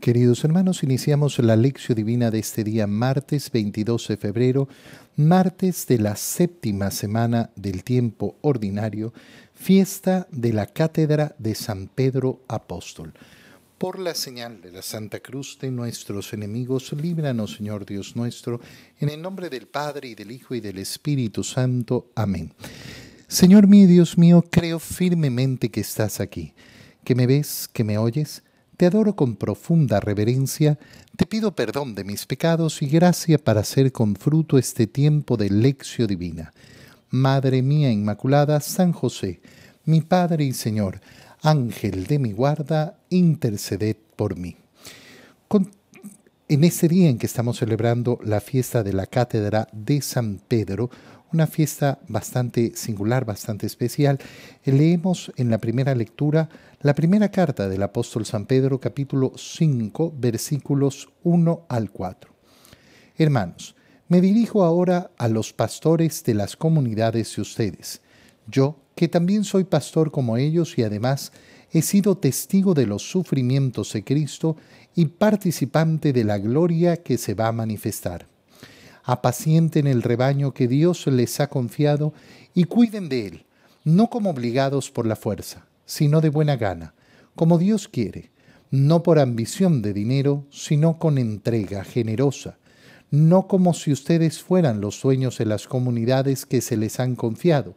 Queridos hermanos, iniciamos la lección divina de este día martes 22 de febrero, martes de la séptima semana del tiempo ordinario, fiesta de la Cátedra de San Pedro Apóstol. Por la señal de la Santa Cruz de nuestros enemigos, líbranos, Señor Dios nuestro, en el nombre del Padre y del Hijo y del Espíritu Santo. Amén. Señor mío, Dios mío, creo firmemente que estás aquí, que me ves, que me oyes te adoro con profunda reverencia, te pido perdón de mis pecados y gracia para hacer con fruto este tiempo de lección divina. Madre mía Inmaculada, San José, mi Padre y Señor, Ángel de mi guarda, interceded por mí. en este día en que estamos celebrando la fiesta de la Cátedra de San Pedro, una fiesta bastante singular, bastante especial. Leemos en la primera lectura la primera carta del apóstol San Pedro, capítulo 5, versículos 1 al 4. Hermanos, me dirijo ahora a los pastores de las comunidades de ustedes. Yo, que también soy pastor como ellos y además he sido testigo de los sufrimientos de Cristo y participante de la gloria que se va a manifestar apacienten el rebaño que Dios les ha confiado y cuiden de él, no como obligados por la fuerza, sino de buena gana, como Dios quiere, no por ambición de dinero, sino con entrega generosa, no como si ustedes fueran los dueños de las comunidades que se les han confiado,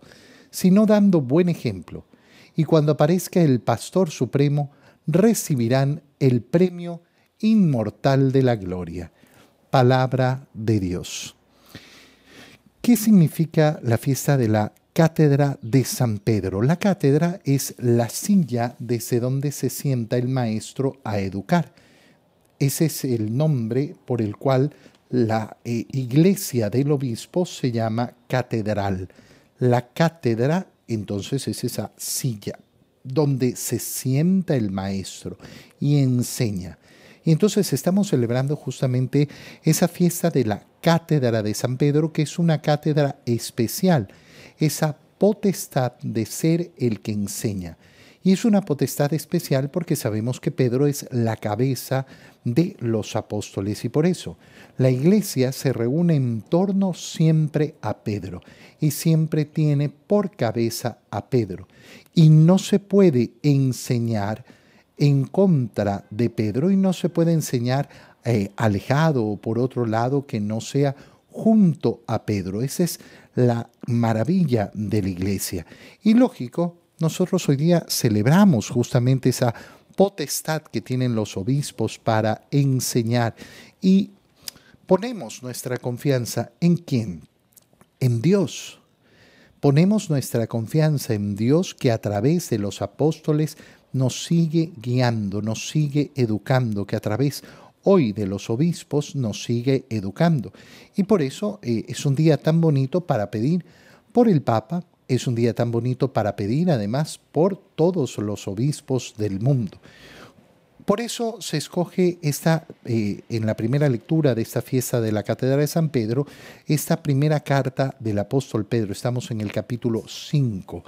sino dando buen ejemplo, y cuando aparezca el Pastor Supremo, recibirán el premio inmortal de la gloria palabra de Dios. ¿Qué significa la fiesta de la Cátedra de San Pedro? La cátedra es la silla desde donde se sienta el maestro a educar. Ese es el nombre por el cual la eh, iglesia del obispo se llama catedral. La cátedra entonces es esa silla donde se sienta el maestro y enseña. Y entonces estamos celebrando justamente esa fiesta de la Cátedra de San Pedro, que es una cátedra especial, esa potestad de ser el que enseña. Y es una potestad especial porque sabemos que Pedro es la cabeza de los apóstoles y por eso la iglesia se reúne en torno siempre a Pedro y siempre tiene por cabeza a Pedro. Y no se puede enseñar en contra de Pedro y no se puede enseñar eh, alejado o por otro lado que no sea junto a Pedro. Esa es la maravilla de la iglesia. Y lógico, nosotros hoy día celebramos justamente esa potestad que tienen los obispos para enseñar y ponemos nuestra confianza en quién? En Dios. Ponemos nuestra confianza en Dios que a través de los apóstoles nos sigue guiando, nos sigue educando, que a través hoy de los obispos nos sigue educando. Y por eso eh, es un día tan bonito para pedir por el Papa, es un día tan bonito para pedir además por todos los obispos del mundo. Por eso se escoge esta, eh, en la primera lectura de esta fiesta de la Catedral de San Pedro, esta primera carta del apóstol Pedro. Estamos en el capítulo 5.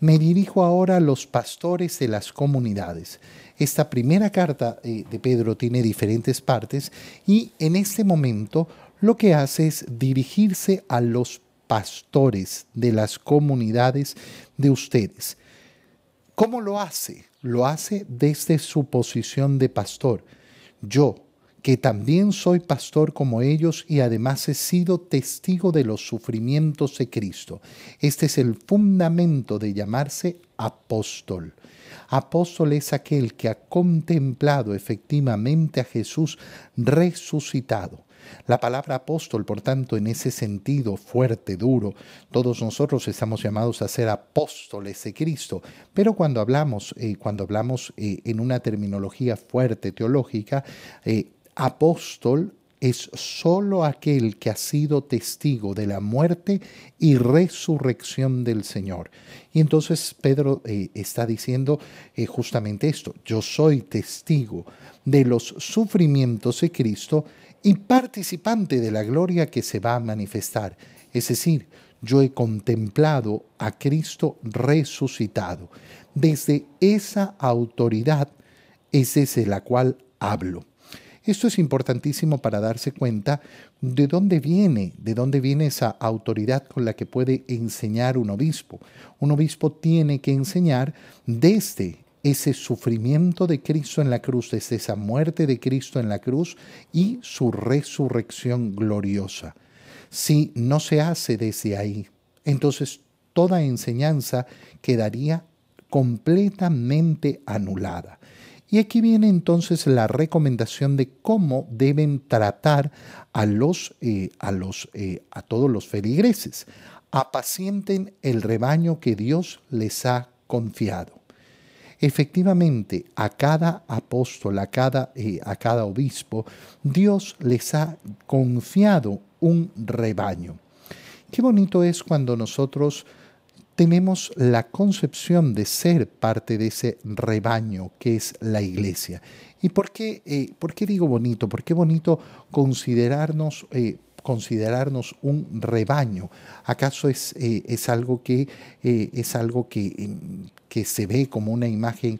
Me dirijo ahora a los pastores de las comunidades. Esta primera carta eh, de Pedro tiene diferentes partes y en este momento lo que hace es dirigirse a los pastores de las comunidades de ustedes. ¿Cómo lo hace? Lo hace desde su posición de pastor. Yo, que también soy pastor como ellos y además he sido testigo de los sufrimientos de Cristo. Este es el fundamento de llamarse apóstol. Apóstol es aquel que ha contemplado efectivamente a Jesús resucitado. La palabra apóstol, por tanto, en ese sentido fuerte, duro, todos nosotros estamos llamados a ser apóstoles de Cristo, pero cuando hablamos, eh, cuando hablamos eh, en una terminología fuerte teológica, eh, apóstol es solo aquel que ha sido testigo de la muerte y resurrección del Señor. Y entonces Pedro eh, está diciendo eh, justamente esto, yo soy testigo de los sufrimientos de Cristo y participante de la gloria que se va a manifestar. Es decir, yo he contemplado a Cristo resucitado. Desde esa autoridad es desde la cual hablo. Esto es importantísimo para darse cuenta de dónde viene, de dónde viene esa autoridad con la que puede enseñar un obispo. Un obispo tiene que enseñar desde ese sufrimiento de Cristo en la cruz, desde esa muerte de Cristo en la cruz y su resurrección gloriosa. Si no se hace desde ahí, entonces toda enseñanza quedaría completamente anulada. Y aquí viene entonces la recomendación de cómo deben tratar a los, eh, a los, eh, a todos los feligreses. Apacienten el rebaño que Dios les ha confiado. Efectivamente, a cada apóstol, cada, eh, a cada obispo, Dios les ha confiado un rebaño. Qué bonito es cuando nosotros tenemos la concepción de ser parte de ese rebaño que es la iglesia. ¿Y por qué, eh, por qué digo bonito? ¿Por qué bonito considerarnos, eh, considerarnos un rebaño? ¿Acaso es, eh, es algo, que, es algo que, em, que, se ve como una imagen,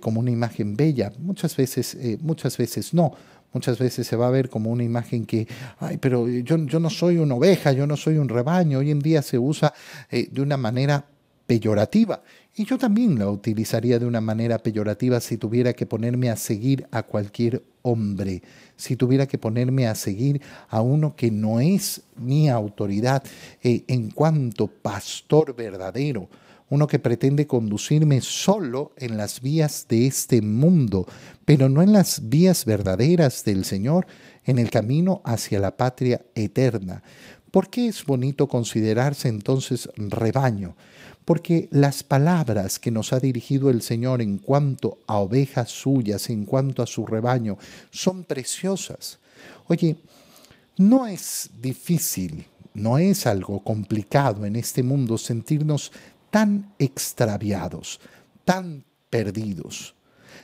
como una imagen bella? Muchas veces, muchas veces no. Muchas veces se va a ver como una imagen que, ay, pero yo, yo no soy una oveja, yo no soy un rebaño. Hoy en día se usa eh, de una manera peyorativa. Y yo también la utilizaría de una manera peyorativa si tuviera que ponerme a seguir a cualquier hombre, si tuviera que ponerme a seguir a uno que no es mi autoridad eh, en cuanto pastor verdadero uno que pretende conducirme solo en las vías de este mundo, pero no en las vías verdaderas del Señor, en el camino hacia la patria eterna. ¿Por qué es bonito considerarse entonces rebaño? Porque las palabras que nos ha dirigido el Señor en cuanto a ovejas suyas, en cuanto a su rebaño, son preciosas. Oye, no es difícil, no es algo complicado en este mundo sentirnos tan extraviados, tan perdidos.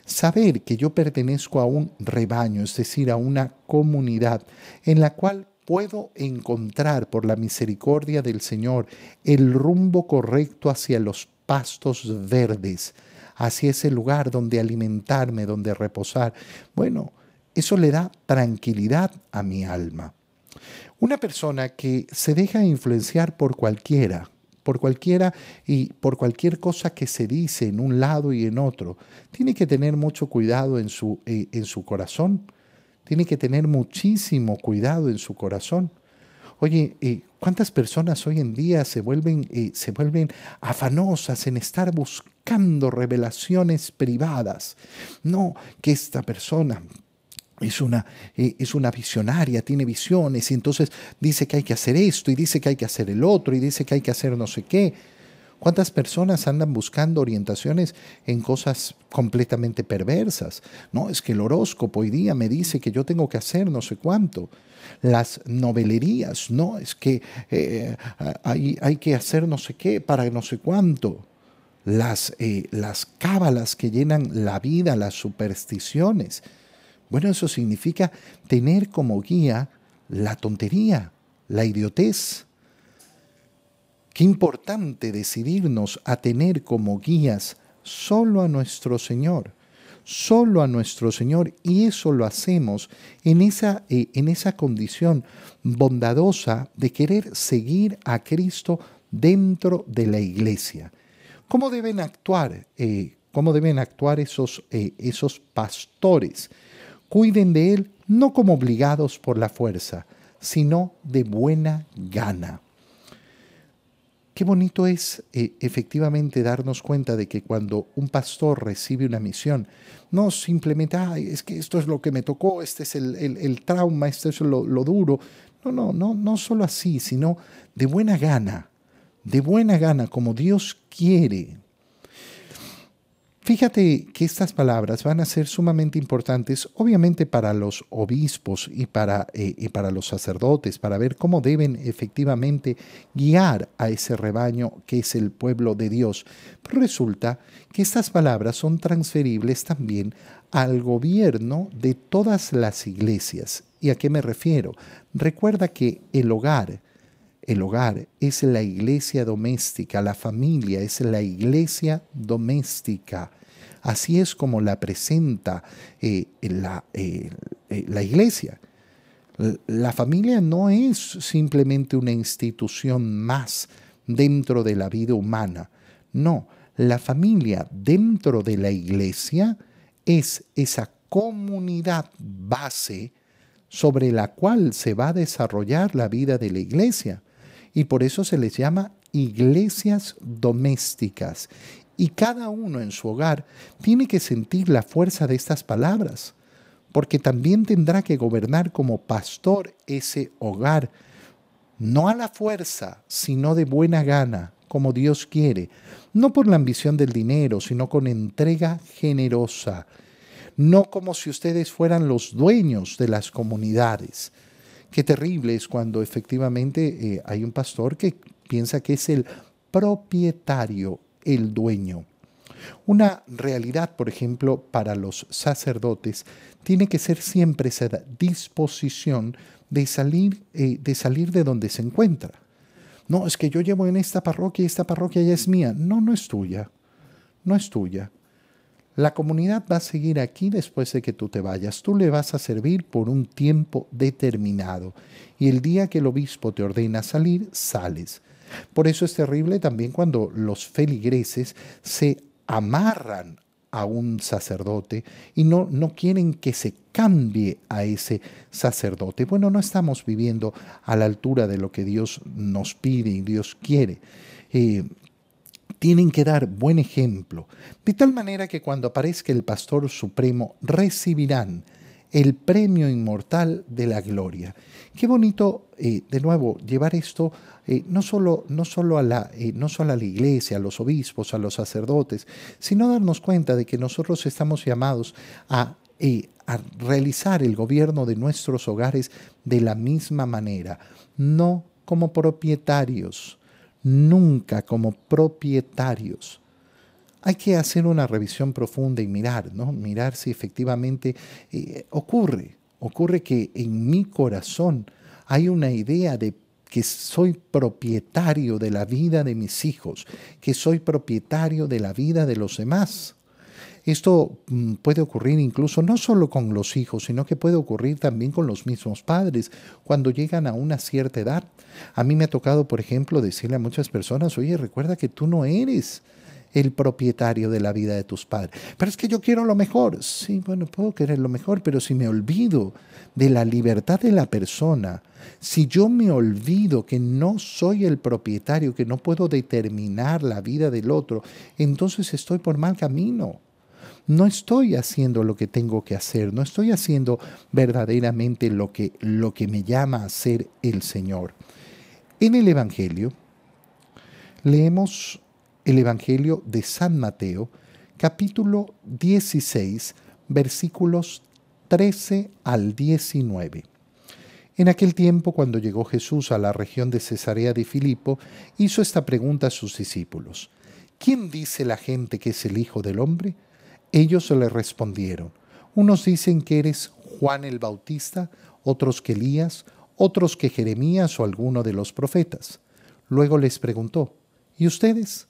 Saber que yo pertenezco a un rebaño, es decir, a una comunidad en la cual puedo encontrar por la misericordia del Señor el rumbo correcto hacia los pastos verdes, hacia ese lugar donde alimentarme, donde reposar. Bueno, eso le da tranquilidad a mi alma. Una persona que se deja influenciar por cualquiera, por cualquiera y por cualquier cosa que se dice en un lado y en otro. Tiene que tener mucho cuidado en su, eh, en su corazón. Tiene que tener muchísimo cuidado en su corazón. Oye, eh, ¿cuántas personas hoy en día se vuelven, eh, se vuelven afanosas en estar buscando revelaciones privadas? No, que esta persona es una, eh, es una visionaria, tiene visiones y entonces dice que hay que hacer esto y dice que hay que hacer el otro y dice que hay que hacer no sé qué. ¿Cuántas personas andan buscando orientaciones en cosas completamente perversas? No, es que el horóscopo hoy día me dice que yo tengo que hacer no sé cuánto. Las novelerías, no, es que eh, hay, hay, que hacer no sé qué para no sé cuánto. Las, eh, las cábalas que llenan la vida, las supersticiones. Bueno, eso significa tener como guía la tontería, la idiotez. Qué importante decidirnos a tener como guías solo a nuestro Señor, solo a nuestro Señor, y eso lo hacemos en esa, eh, en esa condición bondadosa de querer seguir a Cristo dentro de la iglesia. ¿Cómo deben actuar? Eh, ¿Cómo deben actuar esos, eh, esos pastores? Cuiden de él no como obligados por la fuerza, sino de buena gana. Qué bonito es eh, efectivamente darnos cuenta de que cuando un pastor recibe una misión, no simplemente, Ay, es que esto es lo que me tocó, este es el, trauma, esto es lo, lo duro. No, no, no, no solo así, sino de buena gana, de buena gana, como Dios quiere, Fíjate que estas palabras van a ser sumamente importantes, obviamente para los obispos y para, eh, para los sacerdotes, para ver cómo deben efectivamente guiar a ese rebaño que es el pueblo de Dios. Pero resulta que estas palabras son transferibles también al gobierno de todas las iglesias. ¿Y a qué me refiero? Recuerda que el hogar, el hogar es la iglesia doméstica, la familia es la iglesia doméstica Así es como la presenta eh, la, eh, la iglesia. La familia no es simplemente una institución más dentro de la vida humana. No, la familia dentro de la iglesia es esa comunidad base sobre la cual se va a desarrollar la vida de la iglesia. Y por eso se les llama iglesias domésticas. Y cada uno en su hogar tiene que sentir la fuerza de estas palabras, porque también tendrá que gobernar como pastor ese hogar, no a la fuerza, sino de buena gana, como Dios quiere, no por la ambición del dinero, sino con entrega generosa, no como si ustedes fueran los dueños de las comunidades. Qué terrible es cuando efectivamente eh, hay un pastor que piensa que es el propietario, el dueño. Una realidad, por ejemplo, para los sacerdotes tiene que ser siempre esa disposición de salir, eh, de salir de donde se encuentra. No, es que yo llevo en esta parroquia y esta parroquia ya es mía. No, no es tuya. No es tuya. La comunidad va a seguir aquí después de que tú te vayas. Tú le vas a servir por un tiempo determinado. Y el día que el obispo te ordena salir, sales. Por eso es terrible también cuando los feligreses se amarran a un sacerdote y no, no quieren que se cambie a ese sacerdote. Bueno, no estamos viviendo a la altura de lo que Dios nos pide y Dios quiere. Eh, tienen que dar buen ejemplo, de tal manera que cuando aparezca el Pastor Supremo recibirán el premio inmortal de la gloria. Qué bonito, eh, de nuevo, llevar esto eh, no, solo, no, solo a la, eh, no solo a la iglesia, a los obispos, a los sacerdotes, sino darnos cuenta de que nosotros estamos llamados a, a realizar el gobierno de nuestros hogares de la misma manera, no como propietarios, nunca como propietarios. Hay que hacer una revisión profunda y mirar, ¿no? Mirar si efectivamente eh, ocurre, ocurre que en mi corazón hay una idea de que soy propietario de la vida de mis hijos, que soy propietario de la vida de los demás. Esto mm, puede ocurrir incluso no solo con los hijos, sino que puede ocurrir también con los mismos padres cuando llegan a una cierta edad. A mí me ha tocado, por ejemplo, decirle a muchas personas, oye, recuerda que tú no eres el propietario de la vida de tus padres. Pero es que yo quiero lo mejor. Sí, bueno, puedo querer lo mejor, pero si me olvido de la libertad de la persona, si yo me olvido que no soy el propietario, que no puedo determinar la vida del otro, entonces estoy por mal camino no estoy haciendo lo que tengo que hacer, no estoy haciendo verdaderamente lo que, lo que me llama a ser el Señor. En el Evangelio, leemos el Evangelio de San Mateo, capítulo 16, versículos 13 al 19. En aquel tiempo, cuando llegó Jesús a la región de Cesarea de Filipo, hizo esta pregunta a sus discípulos. ¿Quién dice la gente que es el Hijo del Hombre? Ellos le respondieron, unos dicen que eres Juan el Bautista, otros que Elías, otros que Jeremías o alguno de los profetas. Luego les preguntó, ¿y ustedes?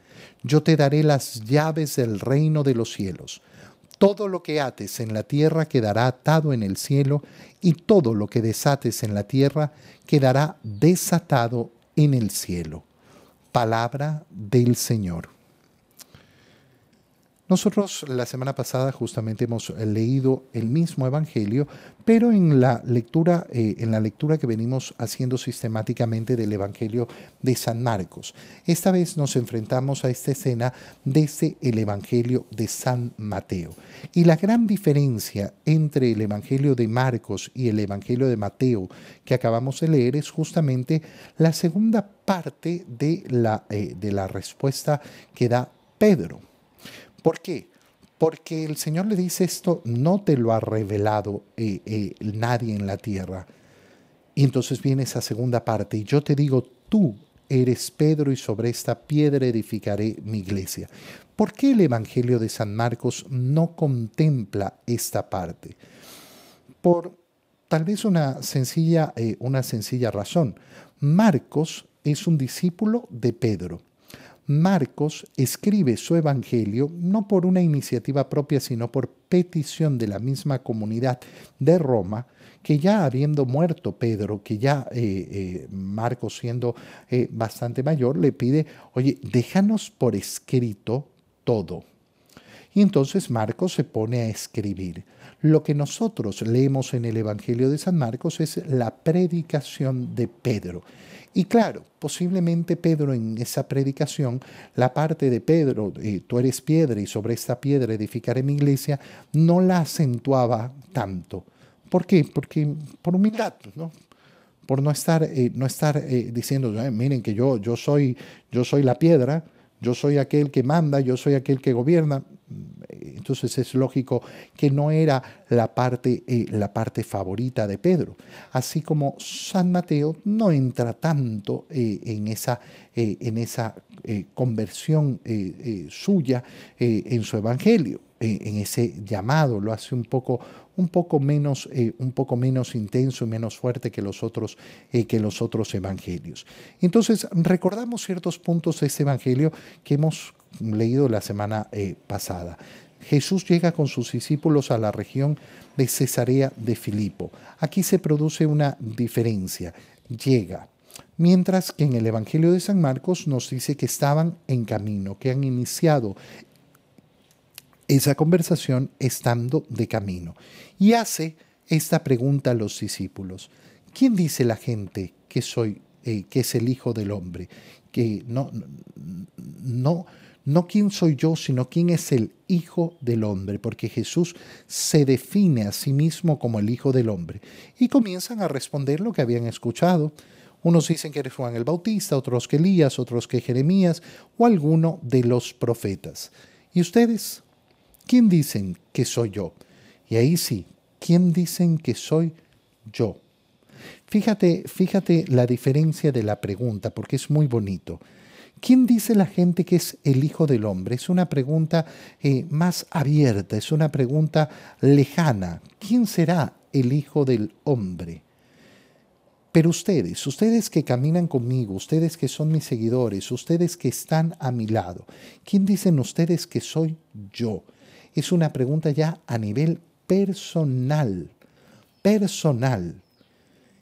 Yo te daré las llaves del reino de los cielos. Todo lo que ates en la tierra quedará atado en el cielo, y todo lo que desates en la tierra quedará desatado en el cielo. Palabra del Señor. Nosotros la semana pasada justamente hemos leído el mismo evangelio, pero en la lectura, eh, en la lectura que venimos haciendo sistemáticamente del evangelio de San Marcos. Esta vez nos enfrentamos a esta escena desde el evangelio de San Mateo. Y la gran diferencia entre el evangelio de Marcos y el evangelio de Mateo que acabamos de leer es justamente la segunda parte de la, eh, de la respuesta que da Pedro. ¿Por qué? porque el Señor le dice esto, no te lo ha revelado eh, eh, nadie en la tierra. Y entonces viene esa segunda parte, y yo te digo, tú eres Pedro y sobre esta piedra edificaré mi iglesia. ¿Por qué el Evangelio de San Marcos no contempla esta parte? Por tal vez una sencilla, eh, una sencilla razón. Marcos es un discípulo de Pedro. Marcos escribe su Evangelio no por una iniciativa propia, sino por petición de la misma comunidad de Roma, que ya habiendo muerto Pedro, que ya eh, eh, Marcos siendo eh, bastante mayor, le pide, oye, déjanos por escrito todo. Y entonces Marcos se pone a escribir. Lo que nosotros leemos en el Evangelio de San Marcos es la predicación de Pedro. Y claro, posiblemente Pedro en esa predicación, la parte de Pedro, eh, tú eres piedra y sobre esta piedra edificaré mi iglesia, no la acentuaba tanto. ¿Por qué? Porque por humildad, ¿no? Por no estar, eh, no estar eh, diciendo, miren que yo, yo, soy, yo soy la piedra, yo soy aquel que manda, yo soy aquel que gobierna. Entonces es lógico que no era la parte, eh, la parte favorita de Pedro. Así como San Mateo no entra tanto eh, en esa, eh, en esa conversión suya en su evangelio, en ese llamado, lo hace un poco un poco menos, eh, un poco menos intenso y menos fuerte que los, otros, eh, que los otros evangelios. Entonces, recordamos ciertos puntos de este evangelio que hemos leído la semana eh, pasada. Jesús llega con sus discípulos a la región de Cesarea de Filipo. Aquí se produce una diferencia. Llega. Mientras que en el Evangelio de San Marcos nos dice que estaban en camino, que han iniciado esa conversación estando de camino. Y hace esta pregunta a los discípulos. ¿Quién dice la gente que soy, eh, que es el Hijo del Hombre? Que no, no, no quién soy yo, sino quién es el Hijo del Hombre, porque Jesús se define a sí mismo como el Hijo del Hombre. Y comienzan a responder lo que habían escuchado. Unos dicen que eres Juan el Bautista, otros que Elías, otros que Jeremías o alguno de los profetas. ¿Y ustedes? ¿Quién dicen que soy yo? Y ahí sí, ¿quién dicen que soy yo? Fíjate, fíjate la diferencia de la pregunta, porque es muy bonito. ¿Quién dice la gente que es el Hijo del Hombre? Es una pregunta eh, más abierta, es una pregunta lejana. ¿Quién será el Hijo del Hombre? Pero ustedes, ustedes que caminan conmigo, ustedes que son mis seguidores, ustedes que están a mi lado, ¿quién dicen ustedes que soy yo? Es una pregunta ya a nivel personal, personal.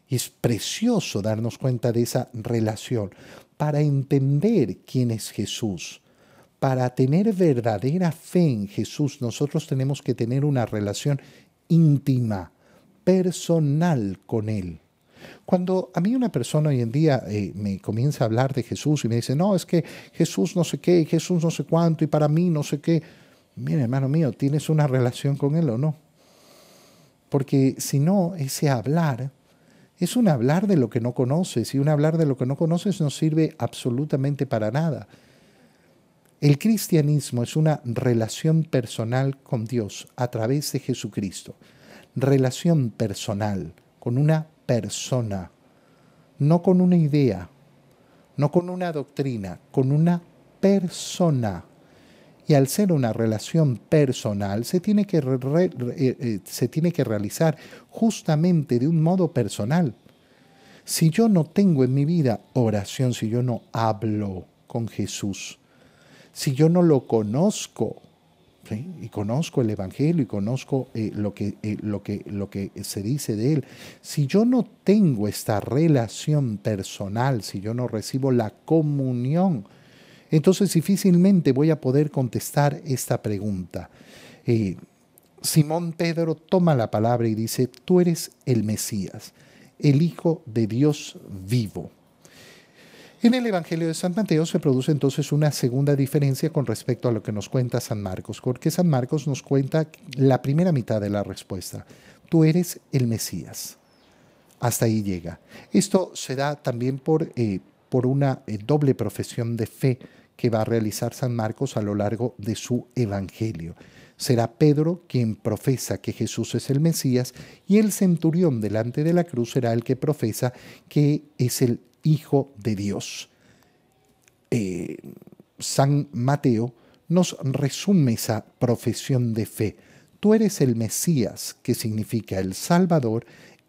Y es precioso darnos cuenta de esa relación para entender quién es Jesús. Para tener verdadera fe en Jesús, nosotros tenemos que tener una relación íntima, personal con Él. Cuando a mí una persona hoy en día eh, me comienza a hablar de Jesús y me dice, no, es que Jesús no sé qué, Jesús no sé cuánto, y para mí no sé qué, mire hermano mío, ¿tienes una relación con Él o no? Porque si no, ese hablar es un hablar de lo que no conoces y un hablar de lo que no conoces no sirve absolutamente para nada. El cristianismo es una relación personal con Dios a través de Jesucristo. Relación personal con una persona, no con una idea, no con una doctrina, con una persona. Y al ser una relación personal, se tiene que, eh, eh, se tiene que realizar justamente de un modo personal. Si yo no tengo en mi vida oración, si yo no hablo con Jesús, si yo no lo conozco, y conozco el Evangelio y conozco eh, lo, que, lo, que, lo que se dice de él, si yo no tengo esta relación personal, si yo no recibo la comunión entonces difícilmente voy a poder contestar esta pregunta. Eh, Simón Pedro toma la palabra y dice, tú eres el Mesías, el Hijo de Dios vivo. En el Evangelio de San Mateo se produce entonces una segunda diferencia con respecto a lo que nos cuenta San Marcos, porque San Marcos nos cuenta la primera mitad de la respuesta. Tú eres el Mesías. Hasta ahí llega. Esto se da también por, eh, por una eh, doble profesión de fe que va a realizar San Marcos a lo largo de su Evangelio. Será Pedro quien profesa que Jesús es el Mesías y el centurión delante de la cruz será el que profesa que es el Hijo de Dios. Eh, San Mateo nos resume esa profesión de fe. Tú eres el Mesías, que significa el Salvador,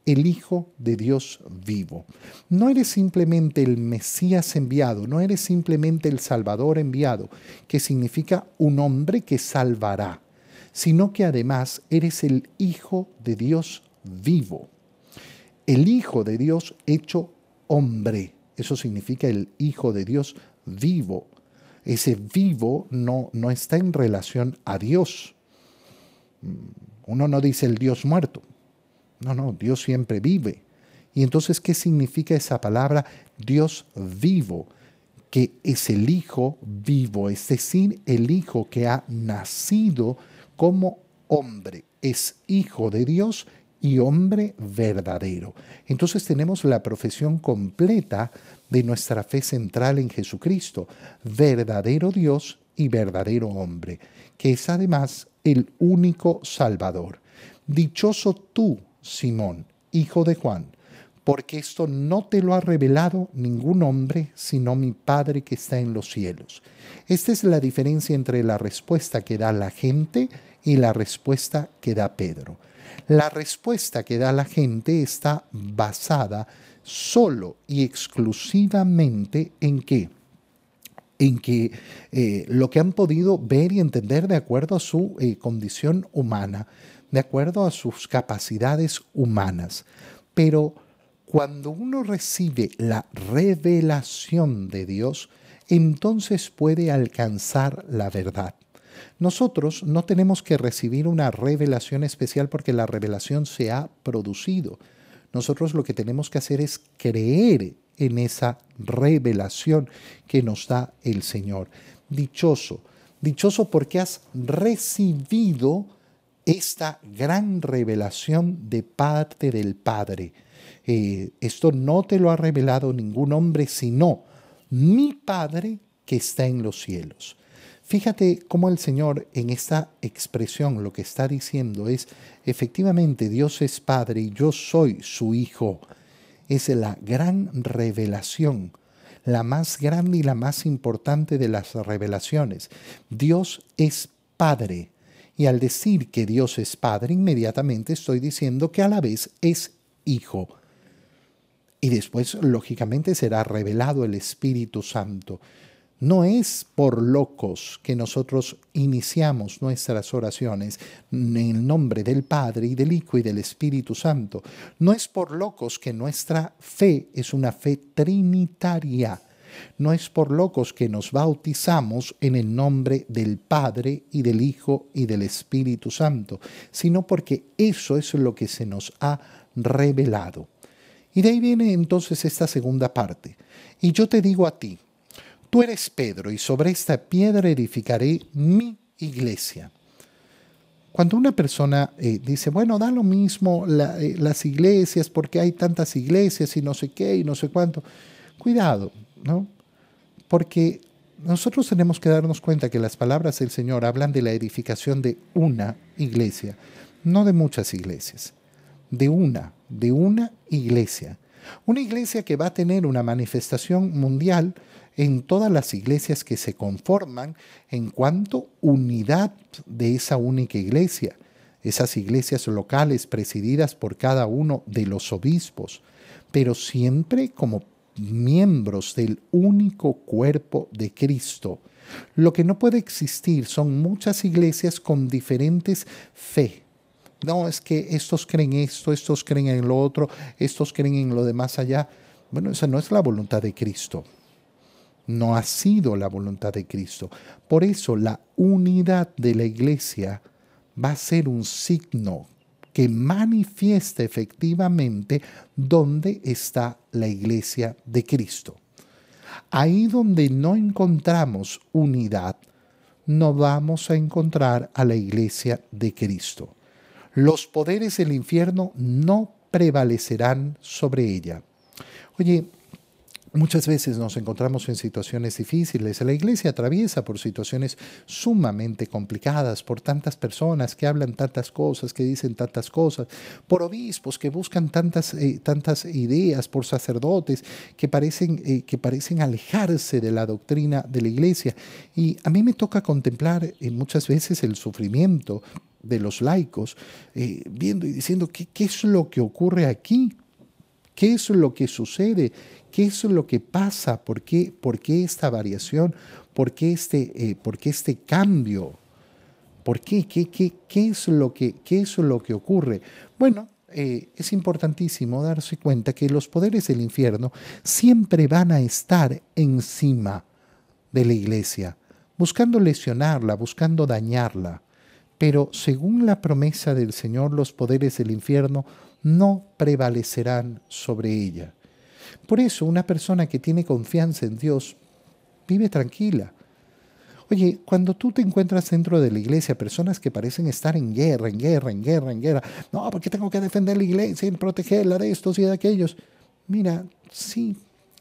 el Hijo de Dios vivo. No eres simplemente el Mesías enviado, no eres simplemente el Salvador enviado, que significa un hombre que salvará, sino que además eres el Hijo de Dios vivo. El Hijo de Dios hecho hombre, eso significa el Hijo de Dios vivo. Ese vivo no, no está en relación a Dios. Mm, uno no dice el Dios muerto, no, no, Dios siempre vive. Y entonces, ¿qué significa esa palabra Dios vivo? Que es el Hijo vivo, es decir, el Hijo que ha nacido como hombre, es Hijo de Dios y hombre verdadero. Entonces tenemos la profesión completa de nuestra fe central en Jesucristo, verdadero Dios y verdadero hombre, que es además el único Salvador. Dichoso tú, Simón, hijo de Juan, porque esto no te lo ha revelado ningún hombre, sino mi Padre que está en los cielos. Esta es la diferencia entre la respuesta que da la gente y la respuesta que da Pedro. La respuesta que da la gente está basada solo y exclusivamente en qué? En que eh, lo que han podido ver y entender de acuerdo a su eh, condición humana de acuerdo a sus capacidades humanas. Pero cuando uno recibe la revelación de Dios, entonces puede alcanzar la verdad. Nosotros no tenemos que recibir una revelación especial porque la revelación se ha producido. Nosotros lo que tenemos que hacer es creer en esa revelación que nos da el Señor. Dichoso, dichoso porque has recibido esta gran revelación de parte del Padre. Eh, esto no te lo ha revelado ningún hombre, sino mi Padre que está en los cielos. Fíjate cómo el Señor en esta expresión lo que está diciendo es, efectivamente Dios es Padre y yo soy su Hijo. Es la gran revelación, la más grande y la más importante de las revelaciones. Dios es Padre y al decir que Dios es Padre, inmediatamente estoy diciendo que a la vez es Hijo. Y después, lógicamente, será revelado el Espíritu Santo. No es por locos que nosotros iniciamos nuestras oraciones en el nombre del Padre y del Hijo y del Espíritu Santo. No es por locos que nuestra fe es una fe trinitaria no es por locos que nos bautizamos en el nombre del Padre y del Hijo y del Espíritu Santo, sino porque eso es lo que se nos ha revelado. Y de ahí viene entonces esta segunda parte. Y yo te digo a ti, tú eres Pedro y sobre esta piedra edificaré mi iglesia. Cuando una persona eh, dice, bueno, da lo mismo eh, las iglesias, porque hay tantas iglesias y no sé qué y no sé cuánto, cuidado, ¿no? Porque nosotros tenemos que darnos cuenta que las palabras del Señor hablan de la edificación de una iglesia, no de muchas iglesias, de una, de una iglesia. Una iglesia que va a tener una manifestación mundial en todas las iglesias que se conforman en cuanto unidad de esa única iglesia, esas iglesias locales presididas por cada uno de los obispos, pero siempre como miembros del único cuerpo de Cristo. Lo que no puede existir son muchas iglesias con diferentes fe. No, es que estos creen esto, estos creen en lo otro, estos creen en lo de más allá. Bueno, esa no es la voluntad de Cristo. No ha sido la voluntad de Cristo. Por eso la unidad de la iglesia va a ser un signo que manifiesta efectivamente dónde está la iglesia de Cristo. Ahí donde no encontramos unidad, no vamos a encontrar a la iglesia de Cristo. Los poderes del infierno no prevalecerán sobre ella. Oye, Muchas veces nos encontramos en situaciones difíciles. La iglesia atraviesa por situaciones sumamente complicadas, por tantas personas que hablan tantas cosas, que dicen tantas cosas, por obispos que buscan tantas, eh, tantas ideas, por sacerdotes que parecen, eh, que parecen alejarse de la doctrina de la iglesia. Y a mí me toca contemplar eh, muchas veces el sufrimiento de los laicos, viendo y diciendo, ¿qué, ¿qué es lo que ocurre aquí? ¿Qué es lo que sucede? ¿Qué es lo que pasa? ¿Por qué, por qué esta variación? ¿Por qué este, eh, por qué este cambio? ¿Por qué? ¿Qué, qué, qué es, lo que, qué es lo que ocurre? Bueno, eh, es importantísimo darse cuenta que los poderes del infierno siempre van a estar encima de la iglesia, buscando lesionarla, buscando dañarla. Pero según la promesa del Señor, los poderes del infierno no prevalecerán sobre ella. Por eso una persona que tiene confianza en Dios vive tranquila. Oye, cuando tú te encuentras dentro de la iglesia personas que parecen estar en guerra, en guerra, en guerra, en guerra, no, porque tengo que defender la iglesia y protegerla de estos y de aquellos. Mira, sí,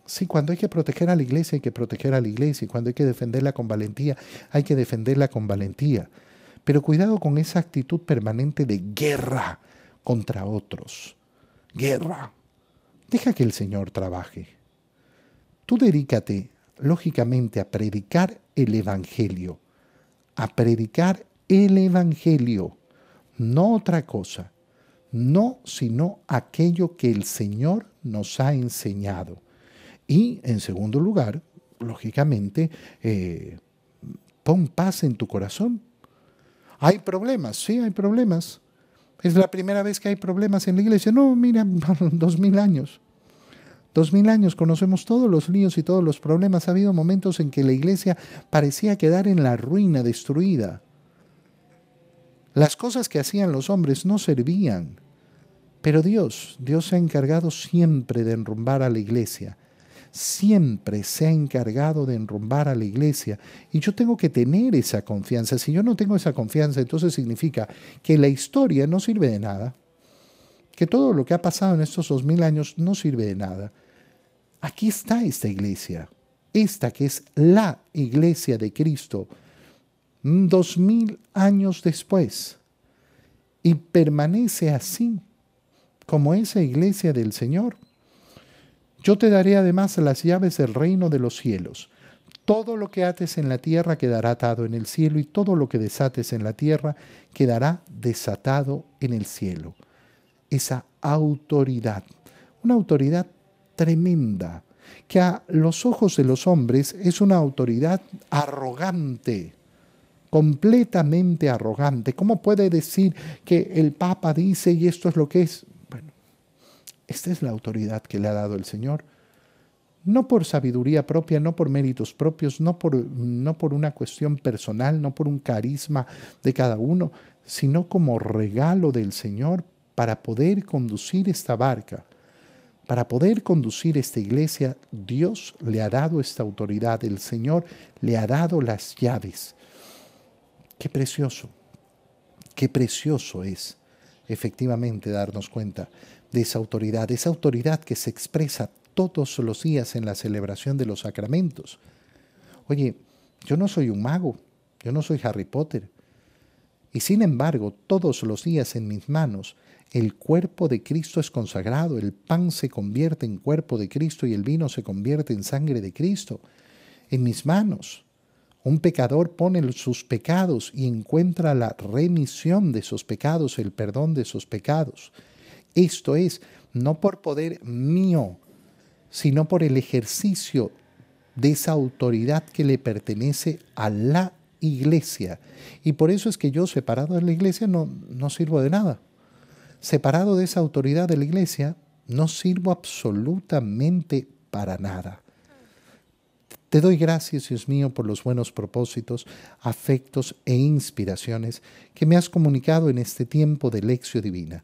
sí, cuando hay que proteger a la iglesia hay que proteger a la iglesia y cuando hay que defenderla con valentía hay que defenderla con valentía. Pero cuidado con esa actitud permanente de guerra contra otros. Guerra. Deja que el Señor trabaje. Tú dedícate, lógicamente, a predicar el Evangelio, a predicar el Evangelio, no otra cosa, no sino aquello que el Señor nos ha enseñado. Y, en segundo lugar, lógicamente, eh, pon paz en tu corazón. ¿Hay problemas? Sí, hay problemas. Es la primera vez que hay problemas en la iglesia. No, mira, dos mil años. Dos mil años conocemos todos los líos y todos los problemas. Ha habido momentos en que la iglesia parecía quedar en la ruina, destruida. Las cosas que hacían los hombres no servían. Pero Dios, Dios se ha encargado siempre de enrumbar a la iglesia siempre se ha encargado de enrumbar a la iglesia. Y yo tengo que tener esa confianza. Si yo no tengo esa confianza, entonces significa que la historia no sirve de nada, que todo lo que ha pasado en estos dos mil años no sirve de nada. Aquí está esta iglesia, esta que es la iglesia de Cristo, dos mil años después, y permanece así como esa iglesia del Señor. Yo te daré además las llaves del reino de los cielos. Todo lo que ates en la tierra quedará atado en el cielo y todo lo que desates en la tierra quedará desatado en el cielo. Esa autoridad, una autoridad tremenda, que a los ojos de los hombres es una autoridad arrogante, completamente arrogante. ¿Cómo puede decir que el Papa dice y esto es lo que es? Esta es la autoridad que le ha dado el Señor. No por sabiduría propia, no por méritos propios, no por, no por una cuestión personal, no por un carisma de cada uno, sino como regalo del Señor para poder conducir esta barca. Para poder conducir esta iglesia, Dios le ha dado esta autoridad, el Señor le ha dado las llaves. Qué precioso, qué precioso es efectivamente darnos cuenta de esa autoridad, esa autoridad que se expresa todos los días en la celebración de los sacramentos. Oye, yo no soy un mago, yo no soy Harry Potter. Y sin embargo, todos los días en mis manos el cuerpo de Cristo es consagrado, el pan se convierte en cuerpo de Cristo y el vino se convierte en sangre de Cristo. En mis manos. Un pecador pone sus pecados y encuentra la remisión de sus pecados, el perdón de sus pecados. Esto es, no por poder mío, sino por el ejercicio de esa autoridad que le pertenece a la iglesia. Y por eso es que yo, separado de la iglesia, no, no sirvo de nada. Separado de esa autoridad de la iglesia, no sirvo absolutamente para nada. Te doy gracias, Dios mío, por los buenos propósitos, afectos e inspiraciones que me has comunicado en este tiempo de lección divina.